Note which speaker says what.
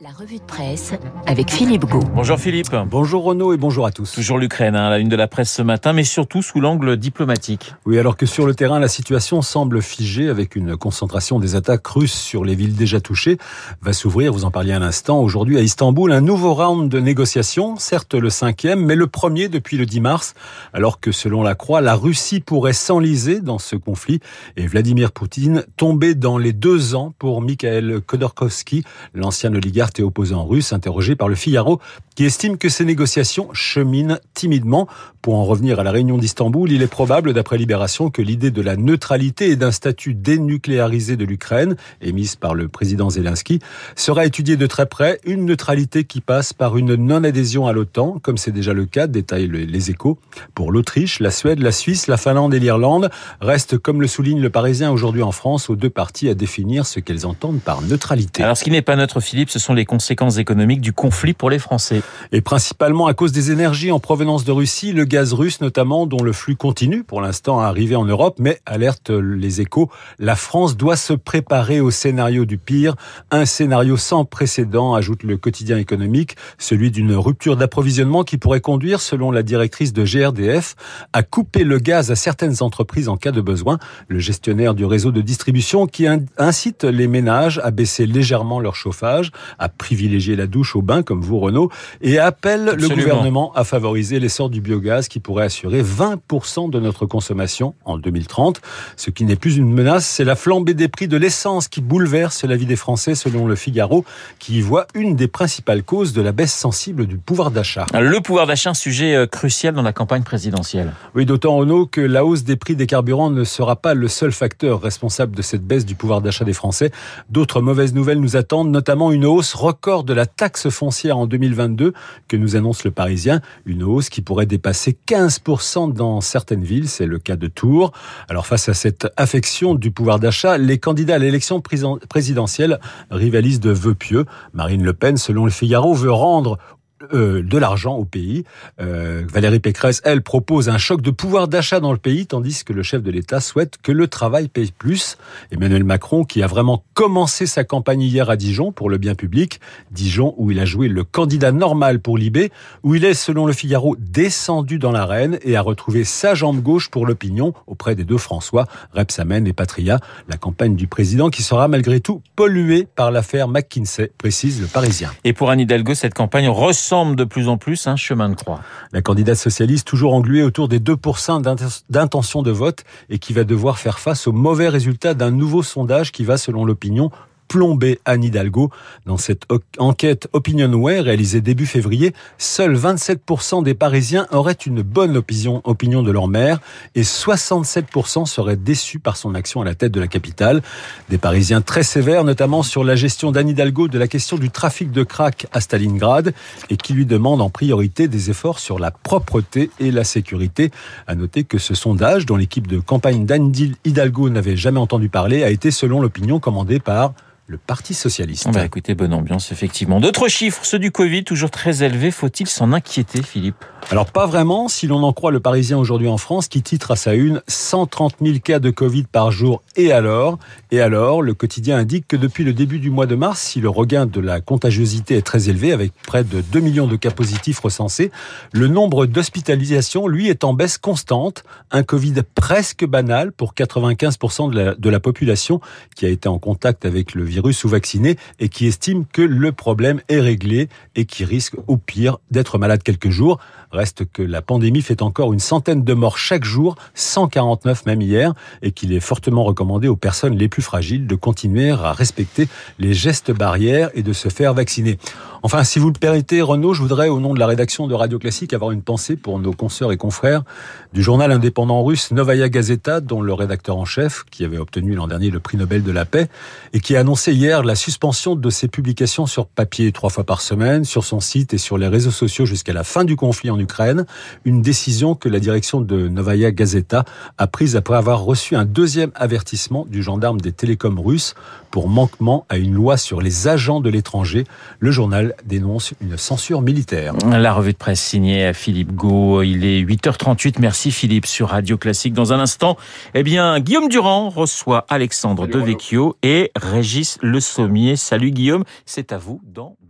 Speaker 1: La revue de presse avec Philippe Gau.
Speaker 2: Bonjour Philippe.
Speaker 3: Bonjour Renaud et bonjour à tous.
Speaker 2: Toujours l'Ukraine, hein, la une de la presse ce matin, mais surtout sous l'angle diplomatique.
Speaker 3: Oui, alors que sur le terrain, la situation semble figée avec une concentration des attaques russes sur les villes déjà touchées, va s'ouvrir, vous en parliez un instant, aujourd'hui à Istanbul, un nouveau round de négociations, certes le cinquième, mais le premier depuis le 10 mars, alors que selon la Croix, la Russie pourrait s'enliser dans ce conflit et Vladimir Poutine tomber dans les deux ans pour Mikhail Khodorkovsky, l'ancien oligarque et opposant russe interrogé par le Figaro, qui estime que ces négociations cheminent timidement. Pour en revenir à la réunion d'Istanbul, il est probable, d'après Libération, que l'idée de la neutralité et d'un statut dénucléarisé de l'Ukraine, émise par le président Zelensky, sera étudiée de très près, une neutralité qui passe par une non-adhésion à l'OTAN, comme c'est déjà le cas, détaillent les échos. Pour l'Autriche, la Suède, la Suisse, la Finlande et l'Irlande restent, comme le souligne le Parisien aujourd'hui en France, aux deux parties à définir ce qu'elles entendent par neutralité.
Speaker 2: Alors ce qui n'est pas neutre, Philippe, ce sont conséquences économiques du conflit pour les Français.
Speaker 3: Et principalement à cause des énergies en provenance de Russie, le gaz russe notamment, dont le flux continue pour l'instant à arriver en Europe, mais alerte les échos, la France doit se préparer au scénario du pire, un scénario sans précédent, ajoute le quotidien économique, celui d'une rupture d'approvisionnement qui pourrait conduire, selon la directrice de GRDF, à couper le gaz à certaines entreprises en cas de besoin. Le gestionnaire du réseau de distribution qui incite les ménages à baisser légèrement leur chauffage, à privilégier la douche au bain comme vous Renault et appelle le gouvernement à favoriser l'essor du biogaz qui pourrait assurer 20% de notre consommation en 2030. Ce qui n'est plus une menace, c'est la flambée des prix de l'essence qui bouleverse la vie des Français selon le Figaro qui y voit une des principales causes de la baisse sensible du pouvoir d'achat.
Speaker 2: Le pouvoir d'achat, sujet euh, crucial dans la campagne présidentielle.
Speaker 3: Oui, d'autant Renault que la hausse des prix des carburants ne sera pas le seul facteur responsable de cette baisse du pouvoir d'achat des Français. D'autres mauvaises nouvelles nous attendent, notamment une hausse record de la taxe foncière en 2022 que nous annonce le Parisien. Une hausse qui pourrait dépasser 15% dans certaines villes. C'est le cas de Tours. Alors face à cette affection du pouvoir d'achat, les candidats à l'élection présidentielle rivalisent de vœux pieux. Marine Le Pen, selon le Figaro, veut rendre euh, de l'argent au pays. Euh, Valérie Pécresse, elle, propose un choc de pouvoir d'achat dans le pays, tandis que le chef de l'État souhaite que le travail paye plus. Emmanuel Macron, qui a vraiment commencé sa campagne hier à Dijon pour le bien public, Dijon où il a joué le candidat normal pour l'IB, où il est, selon le Figaro, descendu dans l'arène et a retrouvé sa jambe gauche pour l'opinion auprès des deux François, Repsamen et Patria. La campagne du président qui sera malgré tout polluée par l'affaire McKinsey, précise le Parisien.
Speaker 2: Et pour Anne Hidalgo, cette campagne semble de plus en plus un chemin de croix.
Speaker 3: La candidate socialiste, toujours engluée autour des 2% d'intention de vote et qui va devoir faire face aux mauvais résultats d'un nouveau sondage qui va, selon l'opinion, plombé Anne Hidalgo. Dans cette enquête Opinionway réalisée début février, seuls 27% des Parisiens auraient une bonne opinion, opinion de leur maire et 67% seraient déçus par son action à la tête de la capitale. Des Parisiens très sévères, notamment sur la gestion d'Anne Hidalgo de la question du trafic de crack à Stalingrad et qui lui demandent en priorité des efforts sur la propreté et la sécurité. À noter que ce sondage, dont l'équipe de campagne d'Anne Hidalgo n'avait jamais entendu parler, a été selon l'opinion commandé par le Parti socialiste.
Speaker 2: On va écouter, bonne ambiance, effectivement. D'autres chiffres, ceux du Covid, toujours très élevés. Faut-il s'en inquiéter, Philippe?
Speaker 3: Alors, pas vraiment, si l'on en croit le Parisien aujourd'hui en France, qui titre à sa une 130 000 cas de Covid par jour. Et alors? Et alors, le quotidien indique que depuis le début du mois de mars, si le regain de la contagiosité est très élevé, avec près de 2 millions de cas positifs recensés, le nombre d'hospitalisations, lui, est en baisse constante. Un Covid presque banal pour 95% de la, de la population qui a été en contact avec le virus virus ou vaccinés et qui estime que le problème est réglé et qui risque au pire d'être malade quelques jours. Reste que la pandémie fait encore une centaine de morts chaque jour, 149 même hier, et qu'il est fortement recommandé aux personnes les plus fragiles de continuer à respecter les gestes barrières et de se faire vacciner. Enfin, si vous le permettez, Renaud, je voudrais, au nom de la rédaction de Radio Classique, avoir une pensée pour nos consoeurs et confrères du journal indépendant russe Novaya Gazeta, dont le rédacteur en chef, qui avait obtenu l'an dernier le prix Nobel de la paix, et qui a annoncé hier la suspension de ses publications sur papier trois fois par semaine, sur son site et sur les réseaux sociaux jusqu'à la fin du conflit en en Ukraine, une décision que la direction de Novaya Gazeta a prise après avoir reçu un deuxième avertissement du gendarme des télécoms russes pour manquement à une loi sur les agents de l'étranger. Le journal dénonce une censure militaire.
Speaker 2: La revue de presse signée Philippe Gau. Il est 8h38. Merci Philippe sur Radio Classique. Dans un instant, eh bien, Guillaume Durand reçoit Alexandre Devecchio et Régis Le Sommier. Salut Guillaume, c'est à vous dans deux